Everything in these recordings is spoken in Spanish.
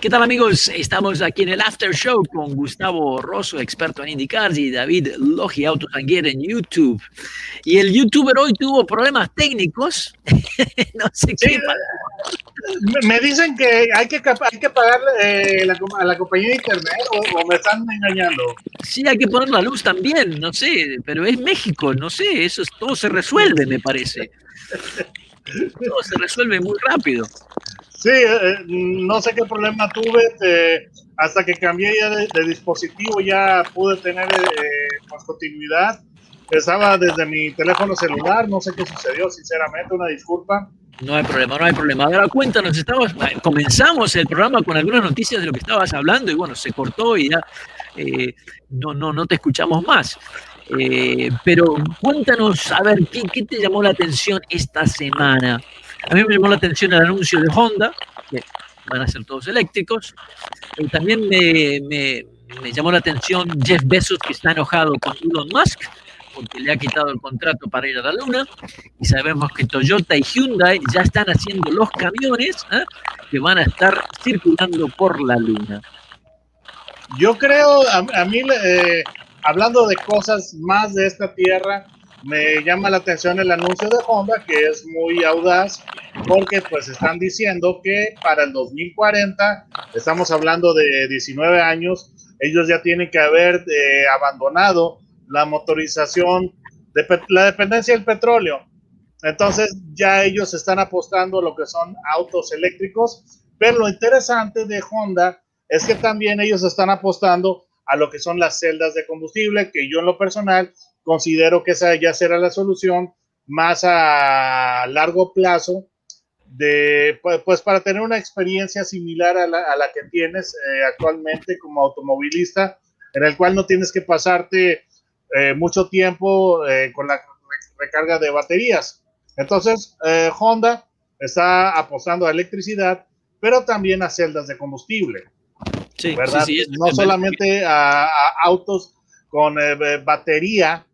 ¿Qué tal amigos? Estamos aquí en el After Show con Gustavo Rosso, experto en IndyCars, y David Logi, Autotanguer en YouTube. Y el youtuber hoy tuvo problemas técnicos. no sé qué Me dicen que hay que, hay que pagar eh, a la compañía de internet o, me están engañando. Sí, hay que poner la luz también, no sé, pero es México, no sé, eso es, todo se resuelve, me parece. Todo se resuelve muy rápido. Sí, eh, eh, no sé qué problema tuve. Eh, hasta que cambié ya de, dispositivo ya pude tener más continuidad. Estaba desde mi teléfono celular, no sé qué sucedió, sinceramente, una disculpa. No hay problema, no hay problema. Ahora cuéntanos, estabas, comenzamos el programa con algunas noticias de lo que estabas hablando y bueno, se cortó y ya no, no, no te escuchamos más. pero cuéntanos, a ver, ¿qué, ¿qué, te llamó la atención esta semana? A mí me llamó la atención el anuncio de Honda, que van a ser todos eléctricos. Y también me, me, me, llamó la atención Jeff Bezos, que está enojado con Elon Musk, porque le ha quitado el contrato para ir a la Luna. Y sabemos que Toyota y Hyundai ya están haciendo los camiones ¿eh? que van a estar circulando por la Luna. Yo creo, a, mí, eh, hablando de cosas más de esta tierra, me llama la atención el anuncio de Honda, que es muy audaz, porque pues están diciendo que para el 2040, estamos hablando de 19 años, ellos ya tienen que haber eh, abandonado la motorización, la dependencia del petróleo. Entonces ya ellos están apostando a lo que son autos eléctricos, pero lo interesante de Honda es que también ellos están apostando a lo que son las celdas de combustible, que yo en lo personal considero que esa ya será la solución más a largo plazo de pues, para tener una experiencia similar a la, que tienes eh, actualmente como automovilista en el cual no tienes que pasarte eh, mucho tiempo eh, con la recarga de baterías. Entonces Honda está apostando a electricidad pero también a celdas de combustible. ¿verdad? no solamente a, a, autos con batería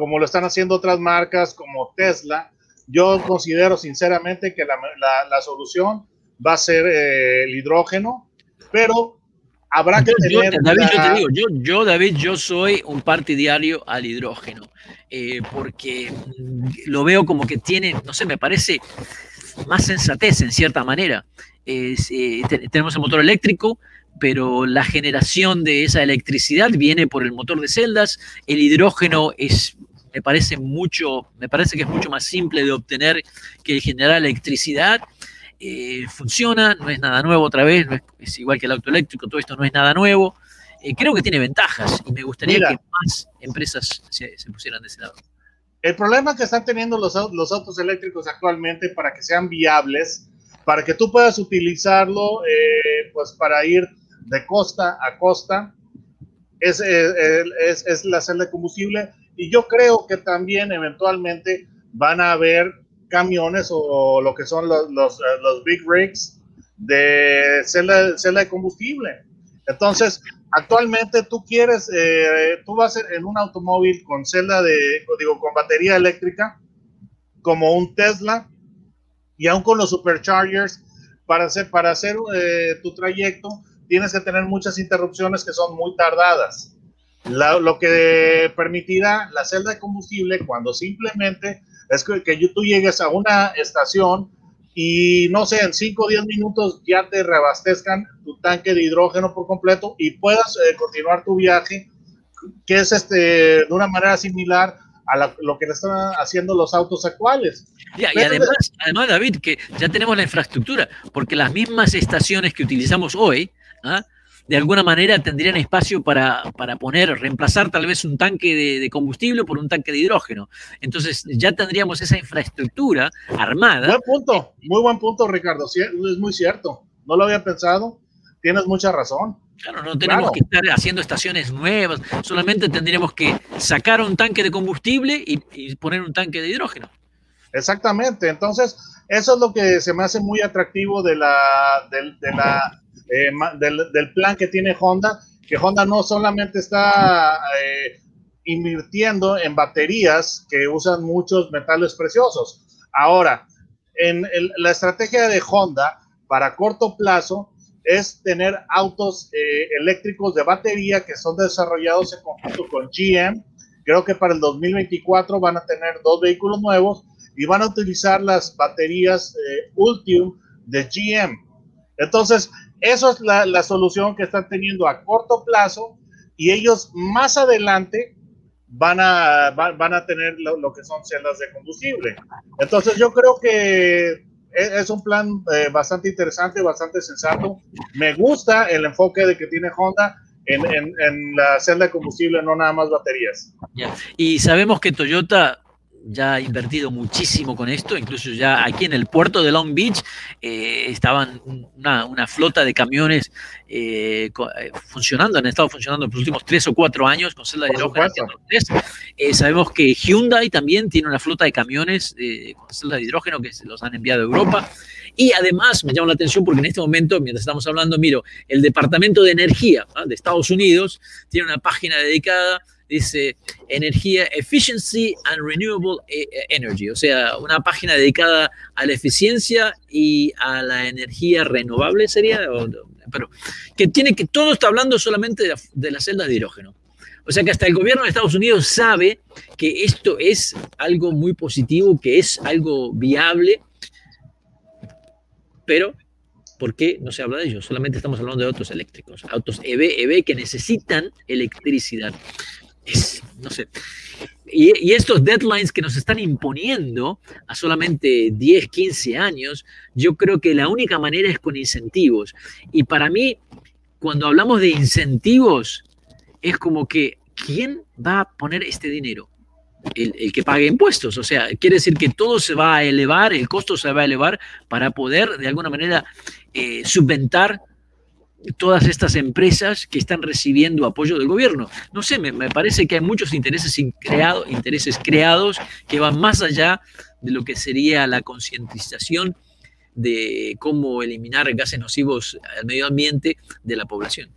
como lo están haciendo otras marcas como Tesla. Yo considero sinceramente que la, solución va a ser eh, el hidrógeno, pero habrá que tener... David, yo te digo, yo, David, yo soy un partidario al hidrógeno, eh, porque lo veo como que tiene, no sé, me parece más sensatez en cierta manera. Eh, tenemos el motor eléctrico, pero la generación de esa electricidad viene por el motor de celdas, el hidrógeno es me parece mucho, me parece que es mucho más simple de obtener que generar electricidad. Eh, funciona, no es nada nuevo otra vez, es, igual que el auto eléctrico, todo esto no es nada nuevo. Eh, creo que tiene ventajas y me gustaría que más empresas se, pusieran de ese lado. El problema que están teniendo los, los, autos eléctricos actualmente para que sean viables, para que tú puedas utilizarlo eh, pues para ir de costa a costa, es, es, es la celda de combustible y yo creo que también eventualmente van a haber camiones o lo que son los, los, eh, big rigs de celda, de combustible. Entonces, actualmente tú quieres, eh, tú vas en un automóvil con celda de, digo, con batería eléctrica, como un Tesla, y aún con los superchargers, para hacer, para hacer eh, tu trayecto, tienes que tener muchas interrupciones que son muy tardadas lo que permitirá la celda de combustible cuando simplemente es que, que, tú llegues a una estación y no sé, en 5 o 10 minutos ya te reabastezcan tu tanque de hidrógeno por completo y puedas eh, continuar tu viaje, que es este, de una manera similar a lo que están haciendo los autos actuales. y además, además, David, que ya tenemos la infraestructura, porque las mismas estaciones que utilizamos hoy, ¿ah? De alguna manera tendrían espacio para, poner, reemplazar tal vez un tanque de, combustible por un tanque de hidrógeno. Entonces ya tendríamos esa infraestructura armada. Buen punto, muy buen punto, Ricardo. es muy cierto. No lo había pensado. Tienes mucha razón. Claro, no tenemos que estar haciendo estaciones nuevas, solamente tendríamos que sacar un tanque de combustible y, poner un tanque de hidrógeno. Exactamente, entonces eso es lo que se me hace muy atractivo de la, del, la, eh, del, plan que tiene Honda, que Honda no solamente está eh, invirtiendo en baterías que usan muchos metales preciosos. Ahora, en la estrategia de Honda para corto plazo es tener autos eh, eléctricos de batería que son desarrollados en conjunto con GM. Creo que para el 2024 van a tener dos vehículos nuevos y van a utilizar las baterías eh, Ultium de GM. Entonces, eso es la, la, solución que están teniendo a corto plazo y ellos más adelante van a, van, a tener lo, que son celdas de combustible. Entonces, yo creo que es, un plan eh, bastante interesante, bastante sensato. Me gusta el enfoque de que tiene Honda en, en, la celda de combustible, no nada más baterías. Y sabemos que Toyota ya ha invertido muchísimo con esto, incluso ya aquí en el puerto de Long Beach eh, estaban una, flota de camiones eh, eh, funcionando, han estado funcionando en los últimos tres o cuatro años con celda de hidrógeno. sabemos que Hyundai también tiene una flota de camiones con celda de hidrógeno que se los han enviado a Europa. Y además me llama la atención porque en este momento, mientras estamos hablando, miro, el Departamento de Energía ¿ah? de Estados Unidos tiene una página dedicada dice energía, efficiency and renewable e, e, energy, o sea, una página dedicada a la eficiencia y a la energía renovable sería, pero que tiene que, todo está hablando solamente de, de las celdas de hidrógeno. O sea que hasta el gobierno de Estados Unidos sabe que esto es algo muy positivo, que es algo viable, pero ¿por qué no se habla de ello? Solamente estamos hablando de autos eléctricos, autos EV, EV que necesitan electricidad no sé. Y, estos deadlines que nos están imponiendo a solamente 10, 15 años, yo creo que la única manera es con incentivos. Y para mí, cuando hablamos de incentivos, es como que, ¿quién va a poner este dinero? El, que pague impuestos. O sea, quiere decir que todo se va a elevar, el costo se va a elevar para poder de alguna manera eh, subventar todas estas empresas que están recibiendo apoyo del gobierno. No sé, me, parece que hay muchos intereses, intereses creados que van más allá de lo que sería la concientización de cómo eliminar gases nocivos al medio ambiente de la población.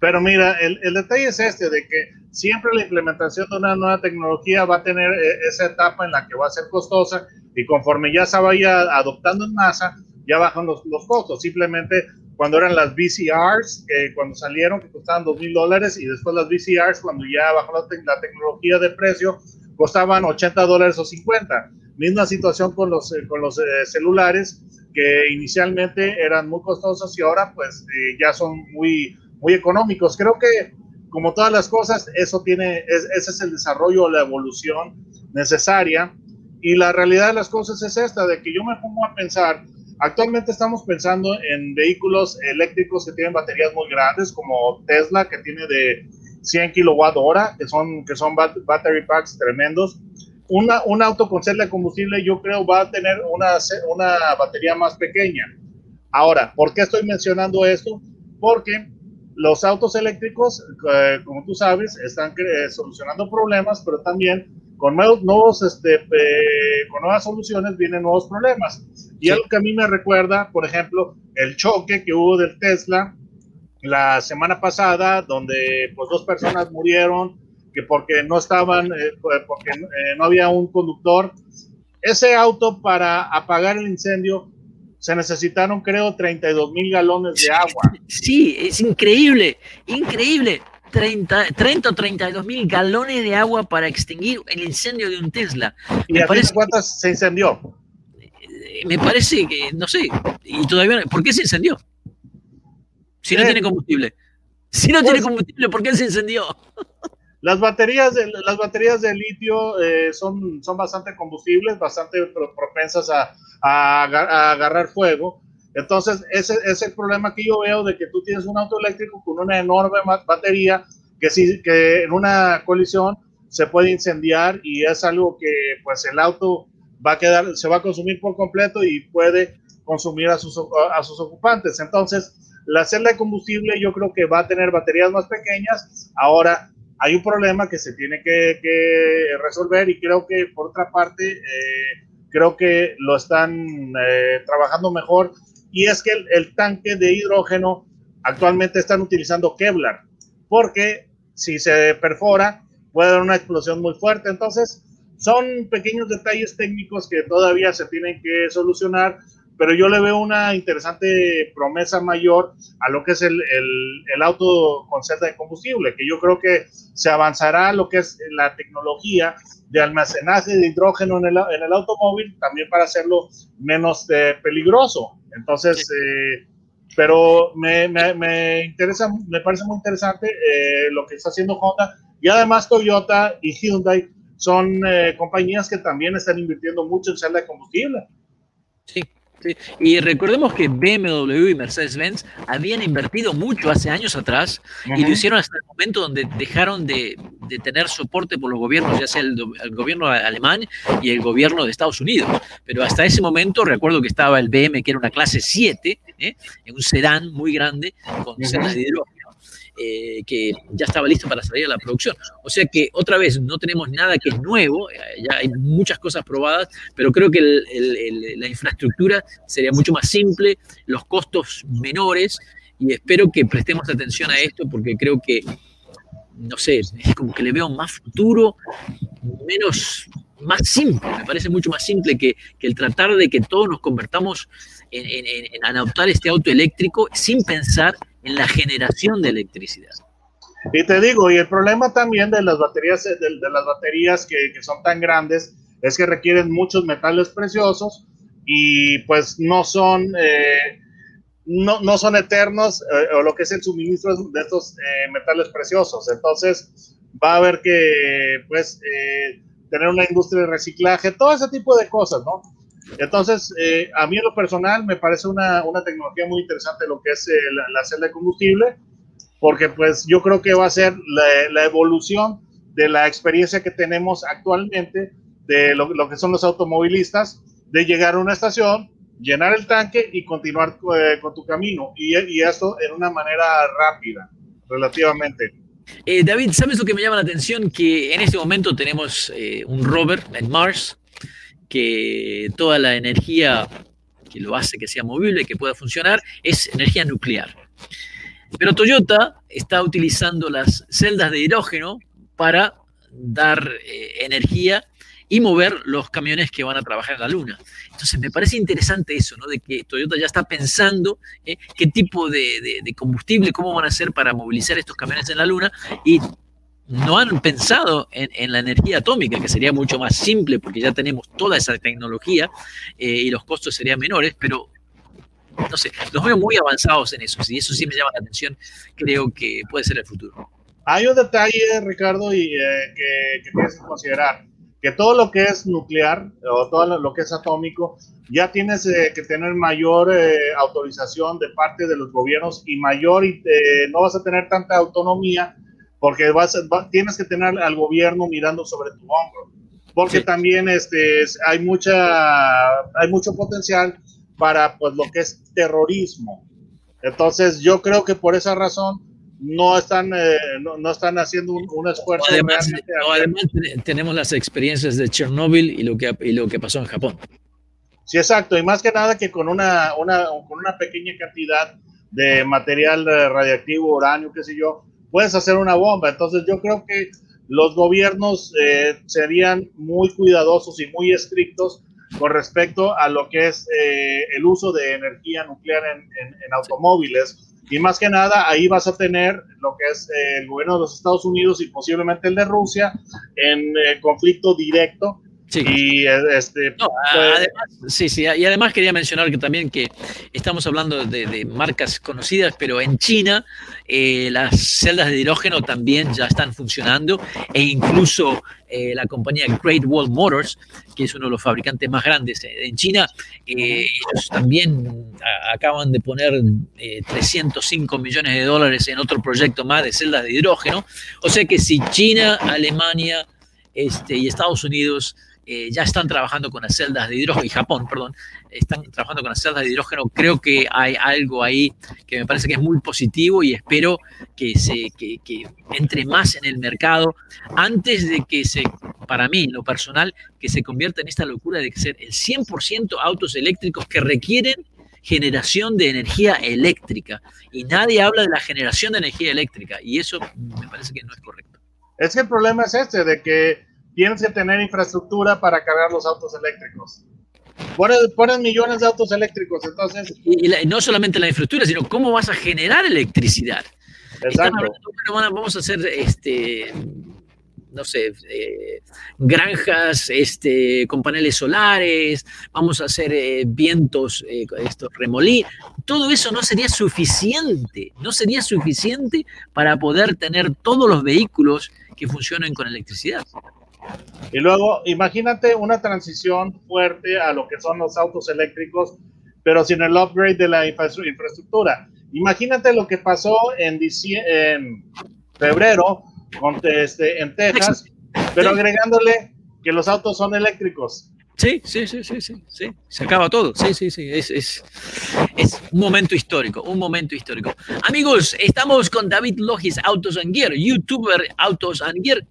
Pero mira, el, detalle es este, de que siempre la implementación de una nueva tecnología va a tener eh, esa etapa en la que va a ser costosa y conforme ya se vaya adoptando en masa, ya bajan los, los costos. Simplemente cuando eran las VCRs, cuando salieron, que costaban dos mil dólares, y después las VCRs, cuando ya bajó la, tecnología de precio, costaban 80 dólares o 50. Misma situación con los, eh, con los eh, celulares, que inicialmente eran muy costosos y ahora pues eh, ya son muy, muy económicos. Creo que como todas las cosas, eso tiene, ese es el desarrollo, la evolución necesaria. Y la realidad de las cosas es esta, de que yo me pongo a pensar, Actualmente estamos pensando en vehículos eléctricos que tienen baterías muy grandes, como Tesla, que tiene de 100 kilowatt hora, que son, que son battery packs tremendos. Una, un auto con celda de combustible yo creo va a tener una, una batería más pequeña. Ahora, ¿por qué estoy mencionando esto? Porque los autos eléctricos, eh, como tú sabes, están eh, solucionando problemas, pero también con nuevos, este, eh, con nuevas soluciones vienen nuevos problemas. Y algo que a mí me recuerda, por ejemplo, el choque que hubo del Tesla la semana pasada, donde pues dos personas murieron, que porque no estaban, eh, porque eh, no había un conductor. Ese auto para apagar el incendio se necesitaron, creo, 32 mil galones de agua. Sí, es increíble, increíble. 30, 30 o 32 mil galones de agua para extinguir el incendio de un Tesla. ¿Y me parece, cuántas se incendió? Eh, me parece que, no sé, y todavía, ¿por qué se incendió? Si no tiene combustible. Si no tiene pues combustible, ¿por qué se incendió? Las baterías de, las baterías de litio eh, son, son bastante combustibles, bastante propensas a, a, a agarrar fuego. Entonces, ese, es el problema que yo veo de que tú tienes un auto eléctrico con una enorme batería que, sí, que en una colisión se puede incendiar y es algo que pues el auto va a quedar, se va a consumir por completo y puede consumir a sus, a sus ocupantes. Entonces, la celda de combustible yo creo que va a tener baterías más pequeñas. Ahora, hay un problema que se tiene que, resolver y creo que por otra parte, eh, creo que lo están eh, trabajando mejor y es que el, tanque de hidrógeno actualmente están utilizando Kevlar porque si se perfora puede dar una explosión muy fuerte. Entonces, son pequeños detalles técnicos que todavía se tienen que solucionar, pero yo le veo una interesante promesa mayor a lo que es el, el, auto con celda de combustible, que yo creo que se avanzará lo que es la tecnología de almacenaje de hidrógeno en el, en el automóvil, también para hacerlo menos eh, peligroso. Entonces, eh, pero me, me, me, interesa, me parece muy interesante eh, lo que está haciendo Honda y además Toyota y Hyundai son compañías que también están invirtiendo mucho en celda de combustible. Sí, y recordemos que BMW y Mercedes-Benz habían invertido mucho hace años atrás y lo hicieron hasta el momento donde dejaron de, tener soporte por los gobiernos, ya sea el, gobierno alemán y el gobierno de Estados Unidos. Pero hasta ese momento recuerdo que estaba el BM, que era una clase 7, ¿eh? en un sedán muy grande con celdas de hidrógeno eh, que ya estaba listo para salir a la producción. O sea que otra vez no tenemos nada que es nuevo, eh, ya hay muchas cosas probadas, pero creo que la infraestructura sería mucho más simple, los costos menores y espero que prestemos atención a esto porque creo que, no sé, es como que le veo más futuro, menos, más simple, me parece mucho más simple que, el tratar de que todos nos convertamos en, en adoptar este auto eléctrico sin pensar en la generación de electricidad. Y te digo, y el problema también de las baterías, de, las baterías que, que, son tan grandes, es que requieren muchos metales preciosos y pues no son, eh, no, no, son eternos eh, o lo que es el suministro de estos eh, metales preciosos. Entonces va a haber que pues tener una industria de reciclaje, todo ese tipo de cosas, ¿no? Entonces, eh, a mí en lo personal me parece una, una tecnología muy interesante lo que es eh, la, celda de combustible, porque pues yo creo que va a ser la, la evolución de la experiencia que tenemos actualmente de lo, lo, que son los automovilistas, de llegar a una estación, llenar el tanque y continuar eh, con tu camino, y, esto en una manera rápida, relativamente. David, ¿sabes lo que me llama la atención? Que en este momento tenemos un rover en Mars, que toda la energía que lo hace que sea movible, que pueda funcionar, es energía nuclear. Pero Toyota está utilizando las celdas de hidrógeno para dar eh, energía y mover los camiones que van a trabajar en la Luna. Entonces me parece interesante eso, ¿no? De que Toyota ya está pensando eh, qué tipo de, de, combustible, cómo van a hacer para movilizar estos camiones en la Luna y no han pensado en, la energía atómica, que sería mucho más simple porque ya tenemos toda esa tecnología eh, y los costos serían menores, pero no sé, los veo muy avanzados en eso, y eso sí me llama la atención, creo que puede ser el futuro. Hay un detalle, Ricardo, y, eh, que, tienes que considerar, que todo lo que es nuclear o todo lo que es atómico, ya tienes eh, que tener mayor autorización de parte de los gobiernos y mayor, no vas a tener tanta autonomía porque vas, tienes que tener al gobierno mirando sobre tu hombro, porque también este, hay, mucha, hay mucho potencial para pues, lo que es terrorismo. Entonces yo creo que por esa razón no están, eh, no, están haciendo un, esfuerzo. Además, además, tenemos las experiencias de Chernóbil y lo, que, y lo que pasó en Japón. Sí, exacto, y más que nada que con una, una, con una pequeña cantidad de material eh, radiactivo, uranio, qué sé yo, puedes hacer una bomba. Entonces yo creo que los gobiernos eh, serían muy cuidadosos y muy estrictos con respecto a lo que es eh, el uso de energía nuclear en, automóviles. Y más que nada, ahí vas a tener lo que es eh, el gobierno de los Estados Unidos y posiblemente el de Rusia en conflicto directo Sí. Y este, pues, además, sí, sí, y además quería mencionar que también que estamos hablando de, marcas conocidas, pero en China eh, las celdas de hidrógeno también ya están funcionando e incluso eh, la compañía Great Wall Motors, que es uno de los fabricantes más grandes en China, eh, ellos también acaban de poner 305 millones de dólares en otro proyecto más de celdas de hidrógeno. O sea que si China, Alemania este, y Estados Unidos eh, ya están trabajando con las celdas de hidrógeno, y Japón, perdón, están trabajando con las celdas de hidrógeno. Creo que hay algo ahí que me parece que es muy positivo y espero que, entre más en el mercado antes de que se, para mí, lo personal, que se convierta en esta locura de ser el 100% autos eléctricos que requieren generación de energía eléctrica. Y nadie habla de la generación de energía eléctrica. Y eso me parece que no es correcto. Es que el problema es este, de que tienes que tener infraestructura para cargar los autos eléctricos. Ponen, millones de autos eléctricos, entonces... Y, no solamente la infraestructura, sino cómo vas a generar electricidad. Exacto. vamos a hacer este, no sé, eh, granjas este, con paneles solares, vamos a hacer eh, vientos, eh, esto, remolí. Todo eso no sería suficiente, no sería suficiente para poder tener todos los vehículos que funcionen con electricidad. Y luego, imagínate una transición fuerte a lo que son los autos eléctricos, pero sin el upgrade de la infraestructura. Imagínate lo que pasó en, en febrero este, en Texas, pero agregándole que los autos son eléctricos. Sí, sí, sí, sí, sí, sí. Se acaba todo. Sí, sí, sí. Es, es, un momento histórico, un momento histórico. Amigos, estamos con David Logis, Autos and Gear, youtuber Autos and Gear,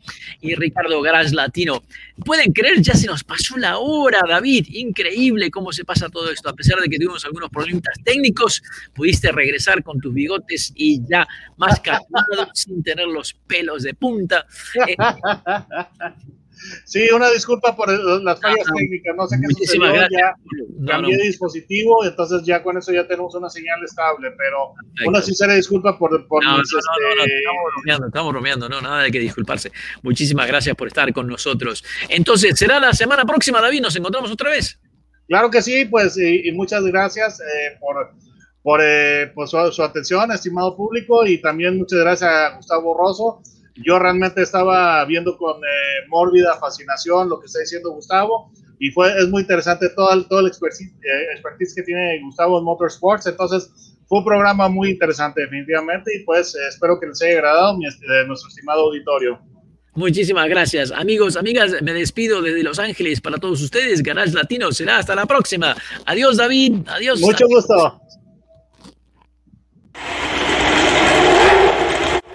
y Ricardo Garage Latino. Pueden creer, ya se nos pasó la hora, David. Increíble cómo se pasa todo esto. A pesar de que tuvimos algunos problemas técnicos, pudiste regresar con tus bigotes y ya más calmado, sin tener los pelos de punta. Eh, Sí, una disculpa por las fallas técnicas, no sé qué sucedió, ya cambié de dispositivo, entonces ya con eso ya tenemos una señal estable, pero una sincera disculpa por... por no, este... estamos bromeando, estamos bromeando, no, nada de que disculparse. Muchísimas gracias por estar con nosotros. Entonces, ¿será la semana próxima, David? ¿Nos encontramos otra vez? Claro que sí, pues, y, muchas gracias eh, por, por, eh, su, su atención, estimado público, y también muchas gracias a Gustavo Rosso yo realmente estaba viendo con eh, mórbida fascinación lo que está diciendo Gustavo y fue, es muy interesante todo el, todo el expertise, eh, expertise, que tiene Gustavo en Motorsports. Entonces, fue un programa muy interesante, definitivamente, y pues espero que les haya agradado mi, nuestro estimado auditorio. Muchísimas gracias. Amigos, amigas, me despido desde Los Ángeles para todos ustedes. Garage Latino será hasta la próxima. Adiós, David. Adiós. Mucho gusto.